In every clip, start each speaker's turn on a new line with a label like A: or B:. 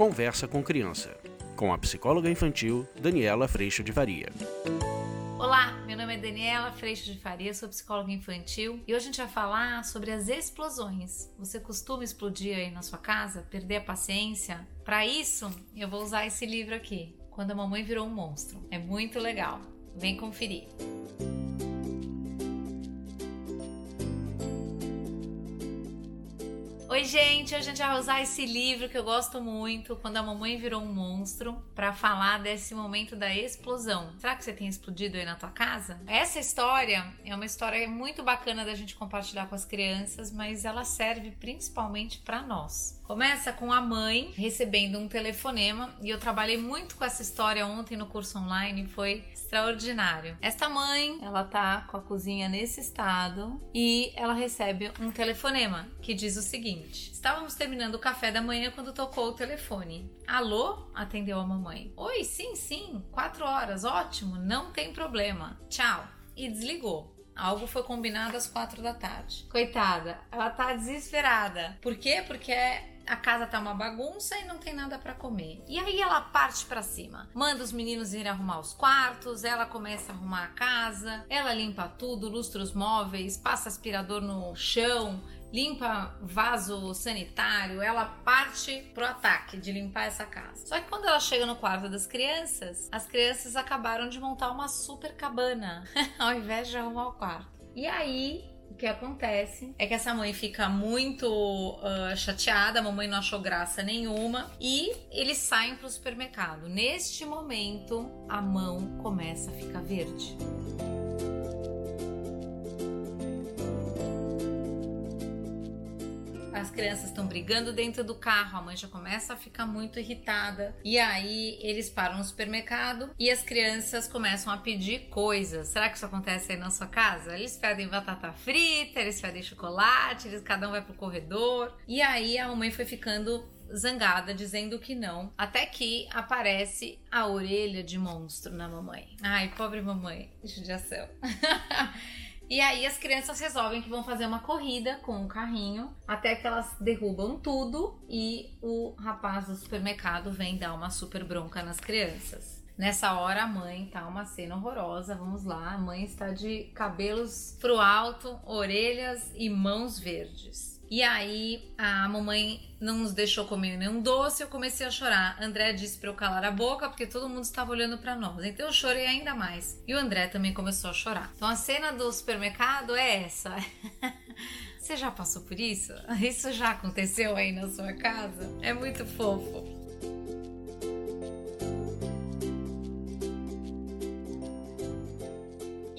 A: Conversa com Criança, com a psicóloga infantil Daniela Freixo de Varia.
B: Olá, meu nome é Daniela Freixo de Faria, sou psicóloga infantil e hoje a gente vai falar sobre as explosões. Você costuma explodir aí na sua casa, perder a paciência? Para isso, eu vou usar esse livro aqui, Quando a Mamãe Virou um Monstro. É muito legal. Vem conferir. Oi, gente! Hoje a gente vai usar esse livro que eu gosto muito, Quando a Mamãe Virou um Monstro, para falar desse momento da explosão. Será que você tem explodido aí na tua casa? Essa história é uma história muito bacana da gente compartilhar com as crianças, mas ela serve principalmente para nós. Começa com a mãe recebendo um telefonema e eu trabalhei muito com essa história ontem no curso online, foi extraordinário. Esta mãe, ela tá com a cozinha nesse estado e ela recebe um telefonema que diz o seguinte: Estávamos terminando o café da manhã quando tocou o telefone. Alô? Atendeu a mamãe. Oi, sim, sim, quatro horas, ótimo, não tem problema. Tchau. E desligou. Algo foi combinado às quatro da tarde. Coitada, ela tá desesperada. Por quê? Porque a casa tá uma bagunça e não tem nada para comer. E aí ela parte para cima, manda os meninos irem arrumar os quartos, ela começa a arrumar a casa, ela limpa tudo, lustra os móveis, passa aspirador no chão, limpa vaso sanitário, ela parte pro ataque de limpar essa casa. Só que quando ela chega no quarto das crianças, as crianças acabaram de montar uma super cabana ao invés de arrumar o quarto. E aí o que acontece é que essa mãe fica muito uh, chateada, a mamãe não achou graça nenhuma e eles saem para o supermercado. Neste momento, a mão começa a ficar verde. As crianças estão brigando dentro do carro, a mãe já começa a ficar muito irritada. E aí eles param no supermercado e as crianças começam a pedir coisas. Será que isso acontece aí na sua casa? Eles pedem batata frita, eles pedem chocolate, eles cada um vai pro corredor. E aí a mamãe foi ficando zangada, dizendo que não, até que aparece a orelha de monstro na mamãe. Ai, pobre mamãe, judiação. E aí as crianças resolvem que vão fazer uma corrida com o carrinho até que elas derrubam tudo e o rapaz do supermercado vem dar uma super bronca nas crianças. Nessa hora a mãe tá uma cena horrorosa, vamos lá. A mãe está de cabelos pro alto, orelhas e mãos verdes. E aí a mamãe não nos deixou comer nenhum doce, eu comecei a chorar. André disse para eu calar a boca porque todo mundo estava olhando para nós. Então eu chorei ainda mais. E o André também começou a chorar. Então a cena do supermercado é essa. Você já passou por isso? Isso já aconteceu aí na sua casa? É muito fofo.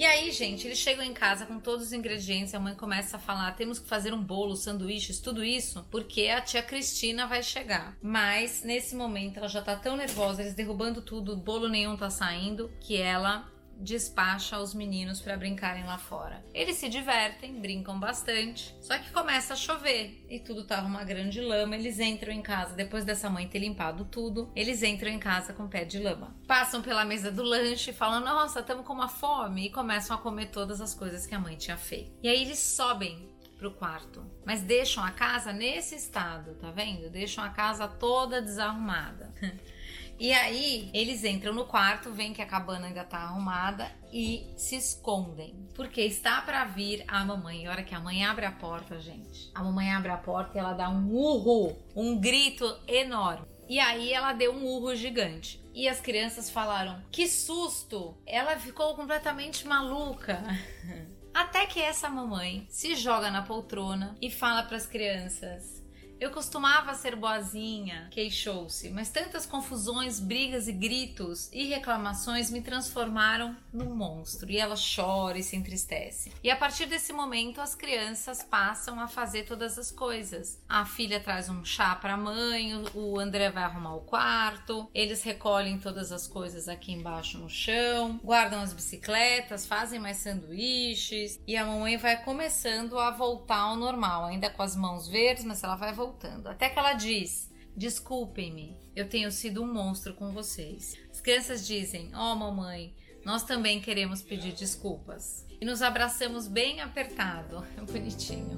B: E aí, gente, eles chegam em casa com todos os ingredientes, a mãe começa a falar: temos que fazer um bolo, sanduíches, tudo isso, porque a tia Cristina vai chegar. Mas nesse momento ela já tá tão nervosa, eles derrubando tudo, bolo nenhum tá saindo, que ela despacha os meninos para brincarem lá fora. Eles se divertem, brincam bastante, só que começa a chover e tudo tava uma grande lama. Eles entram em casa depois dessa mãe ter limpado tudo. Eles entram em casa com pé de lama. Passam pela mesa do lanche, falam: "Nossa, estamos com uma fome" e começam a comer todas as coisas que a mãe tinha feito. E aí eles sobem pro quarto, mas deixam a casa nesse estado, tá vendo? Deixam a casa toda desarrumada. E aí eles entram no quarto, veem que a cabana ainda tá arrumada e se escondem. Porque está para vir a mamãe. E a hora que a mãe abre a porta, gente, a mamãe abre a porta e ela dá um urro, um grito enorme. E aí ela deu um urro gigante. E as crianças falaram: Que susto! Ela ficou completamente maluca. Até que essa mamãe se joga na poltrona e fala para as crianças: eu costumava ser boazinha, queixou-se, mas tantas confusões, brigas e gritos e reclamações me transformaram num monstro. E ela chora e se entristece. E a partir desse momento, as crianças passam a fazer todas as coisas. A filha traz um chá para a mãe, o André vai arrumar o quarto, eles recolhem todas as coisas aqui embaixo no chão, guardam as bicicletas, fazem mais sanduíches e a mamãe vai começando a voltar ao normal, ainda com as mãos verdes, mas ela vai voltar voltando. Até que ela diz: Desculpem-me, eu tenho sido um monstro com vocês. As crianças dizem: oh, mamãe, nós também queremos pedir desculpas. E nos abraçamos bem apertado. Bonitinho.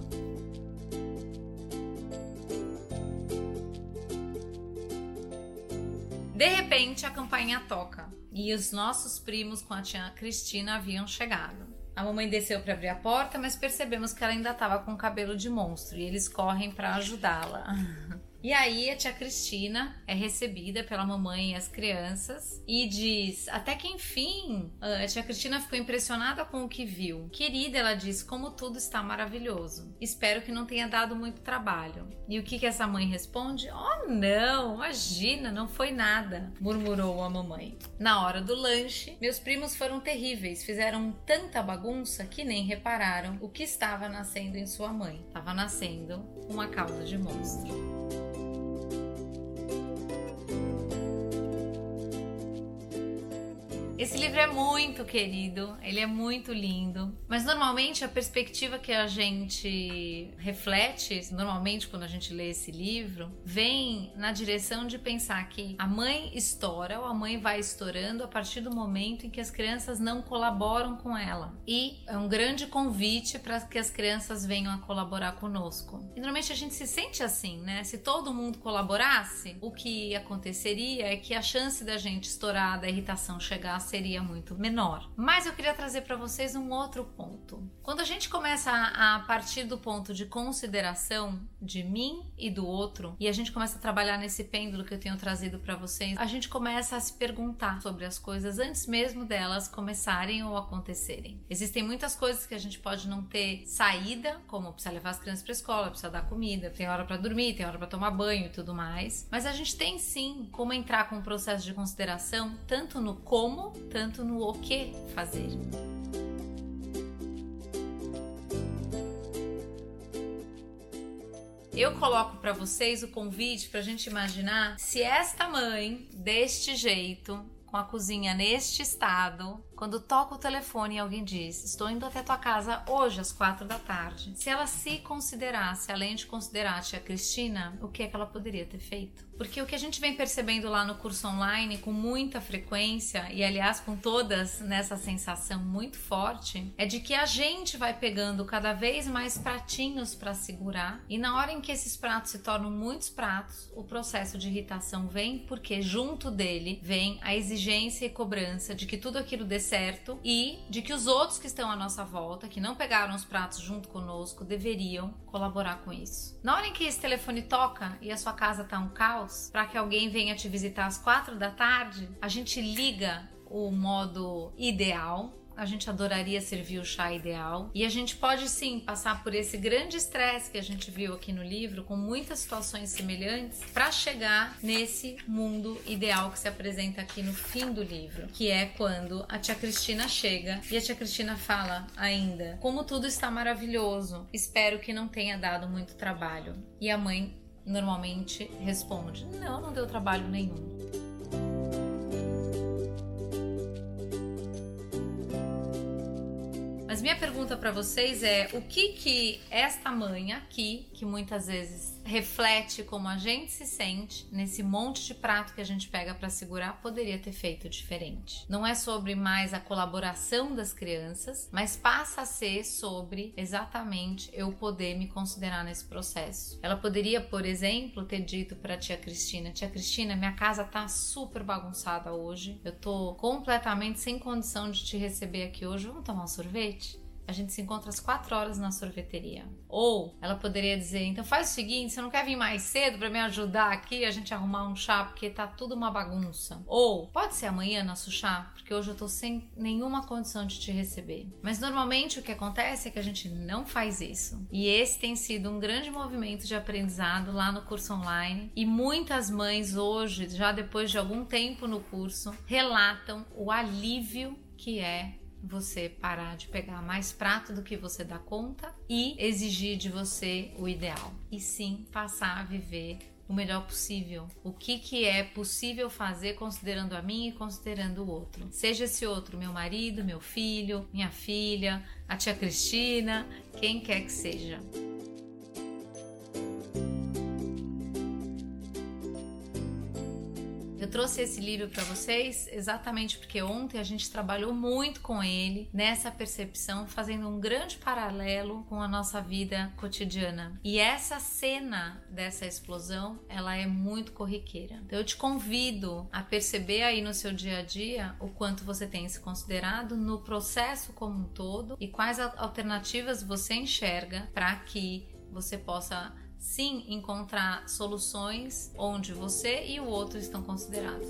B: De repente, a campainha toca e os nossos primos com a tia Cristina haviam chegado. A mamãe desceu para abrir a porta, mas percebemos que ela ainda estava com cabelo de monstro e eles correm para ajudá-la. E aí a tia Cristina é recebida pela mamãe e as crianças e diz: até que enfim, a tia Cristina ficou impressionada com o que viu. Querida, ela diz, como tudo está maravilhoso. Espero que não tenha dado muito trabalho. E o que, que essa mãe responde? Oh, não, imagina, não foi nada, murmurou a mamãe. Na hora do lanche, meus primos foram terríveis, fizeram tanta bagunça que nem repararam o que estava nascendo em sua mãe. Estava nascendo uma cauda de monstro. Esse livro é muito querido, ele é muito lindo, mas normalmente a perspectiva que a gente reflete, normalmente quando a gente lê esse livro, vem na direção de pensar que a mãe estoura ou a mãe vai estourando a partir do momento em que as crianças não colaboram com ela. E é um grande convite para que as crianças venham a colaborar conosco. E normalmente a gente se sente assim, né? Se todo mundo colaborasse, o que aconteceria é que a chance da gente estourar, da irritação chegar seria muito menor. Mas eu queria trazer para vocês um outro ponto. Quando a gente começa a, a partir do ponto de consideração de mim e do outro, e a gente começa a trabalhar nesse pêndulo que eu tenho trazido para vocês, a gente começa a se perguntar sobre as coisas antes mesmo delas começarem ou acontecerem. Existem muitas coisas que a gente pode não ter saída, como precisa levar as crianças para escola, precisa dar comida, tem hora para dormir, tem hora para tomar banho e tudo mais. Mas a gente tem sim como entrar com um processo de consideração tanto no como tanto no o que fazer. Eu coloco para vocês o convite para a gente imaginar se esta mãe, deste jeito, com a cozinha neste estado, quando toca o telefone e alguém diz: Estou indo até tua casa hoje às quatro da tarde. Se ela se considerasse, além de considerar a tia Cristina, o que é que ela poderia ter feito? Porque o que a gente vem percebendo lá no curso online com muita frequência, e aliás com todas nessa sensação muito forte, é de que a gente vai pegando cada vez mais pratinhos para segurar, e na hora em que esses pratos se tornam muitos pratos, o processo de irritação vem, porque junto dele vem a exigência e cobrança de que tudo aquilo dê certo e de que os outros que estão à nossa volta, que não pegaram os pratos junto conosco, deveriam colaborar com isso. Na hora em que esse telefone toca e a sua casa tá um caos, para que alguém venha te visitar às quatro da tarde, a gente liga o modo ideal a gente adoraria servir o chá ideal. E a gente pode sim passar por esse grande estresse que a gente viu aqui no livro, com muitas situações semelhantes, para chegar nesse mundo ideal que se apresenta aqui no fim do livro, que é quando a tia Cristina chega e a tia Cristina fala ainda: Como tudo está maravilhoso, espero que não tenha dado muito trabalho. E a mãe normalmente responde: Não, não deu trabalho nenhum. Minha pergunta para vocês é: o que que esta mãe aqui, que muitas vezes reflete como a gente se sente nesse monte de prato que a gente pega para segurar, poderia ter feito diferente. Não é sobre mais a colaboração das crianças, mas passa a ser sobre exatamente eu poder me considerar nesse processo. Ela poderia, por exemplo, ter dito para tia Cristina: "Tia Cristina, minha casa tá super bagunçada hoje. Eu tô completamente sem condição de te receber aqui hoje. Vamos tomar um sorvete?" A gente se encontra às quatro horas na sorveteria. Ou ela poderia dizer: então faz o seguinte, você não quer vir mais cedo para me ajudar aqui a gente arrumar um chá porque tá tudo uma bagunça. Ou pode ser amanhã nosso chá, porque hoje eu tô sem nenhuma condição de te receber. Mas normalmente o que acontece é que a gente não faz isso. E esse tem sido um grande movimento de aprendizado lá no curso online. E muitas mães hoje, já depois de algum tempo no curso, relatam o alívio que é você parar de pegar mais prato do que você dá conta e exigir de você o ideal. E sim passar a viver o melhor possível. O que, que é possível fazer considerando a mim e considerando o outro. Seja esse outro meu marido, meu filho, minha filha, a tia Cristina, quem quer que seja. Trouxe esse livro para vocês exatamente porque ontem a gente trabalhou muito com ele nessa percepção, fazendo um grande paralelo com a nossa vida cotidiana. E essa cena dessa explosão, ela é muito corriqueira. Então eu te convido a perceber aí no seu dia a dia o quanto você tem se considerado no processo como um todo e quais alternativas você enxerga para que você possa sim encontrar soluções onde você e o outro estão considerados.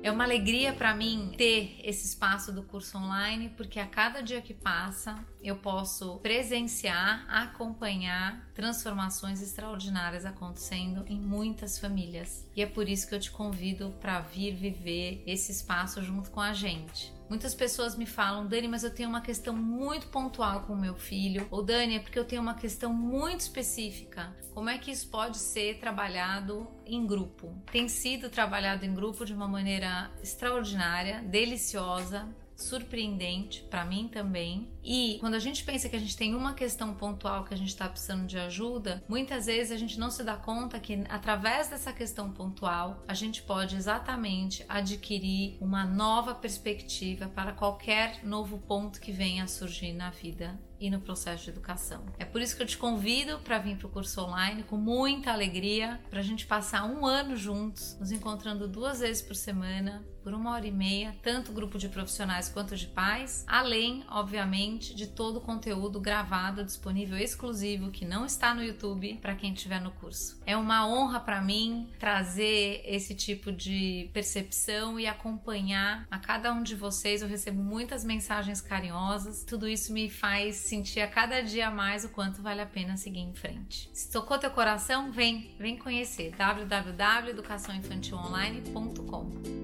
B: É uma alegria para mim ter esse espaço do curso online, porque a cada dia que passa eu posso presenciar, acompanhar transformações extraordinárias acontecendo em muitas famílias. E é por isso que eu te convido para vir viver esse espaço junto com a gente. Muitas pessoas me falam, Dani, mas eu tenho uma questão muito pontual com o meu filho. Ou Dani, é porque eu tenho uma questão muito específica. Como é que isso pode ser trabalhado em grupo? Tem sido trabalhado em grupo de uma maneira extraordinária, deliciosa, surpreendente para mim também. E quando a gente pensa que a gente tem uma questão pontual que a gente está precisando de ajuda, muitas vezes a gente não se dá conta que através dessa questão pontual a gente pode exatamente adquirir uma nova perspectiva para qualquer novo ponto que venha a surgir na vida e no processo de educação. É por isso que eu te convido para vir para o curso online com muita alegria, para a gente passar um ano juntos, nos encontrando duas vezes por semana, por uma hora e meia, tanto grupo de profissionais quanto de pais, além, obviamente, de todo o conteúdo gravado disponível exclusivo que não está no YouTube para quem estiver no curso. É uma honra para mim trazer esse tipo de percepção e acompanhar a cada um de vocês. Eu recebo muitas mensagens carinhosas, tudo isso me faz sentir a cada dia mais o quanto vale a pena seguir em frente. Se tocou teu coração, vem, vem conhecer www.educaçãoinfantilonline.com.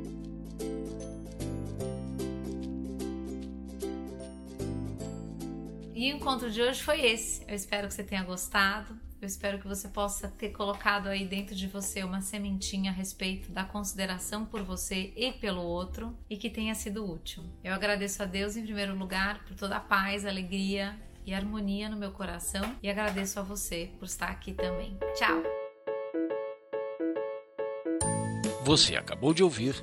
B: E o encontro de hoje foi esse. Eu espero que você tenha gostado. Eu espero que você possa ter colocado aí dentro de você uma sementinha a respeito da consideração por você e pelo outro e que tenha sido útil. Eu agradeço a Deus em primeiro lugar por toda a paz, alegria e harmonia no meu coração e agradeço a você por estar aqui também. Tchau!
A: Você acabou de ouvir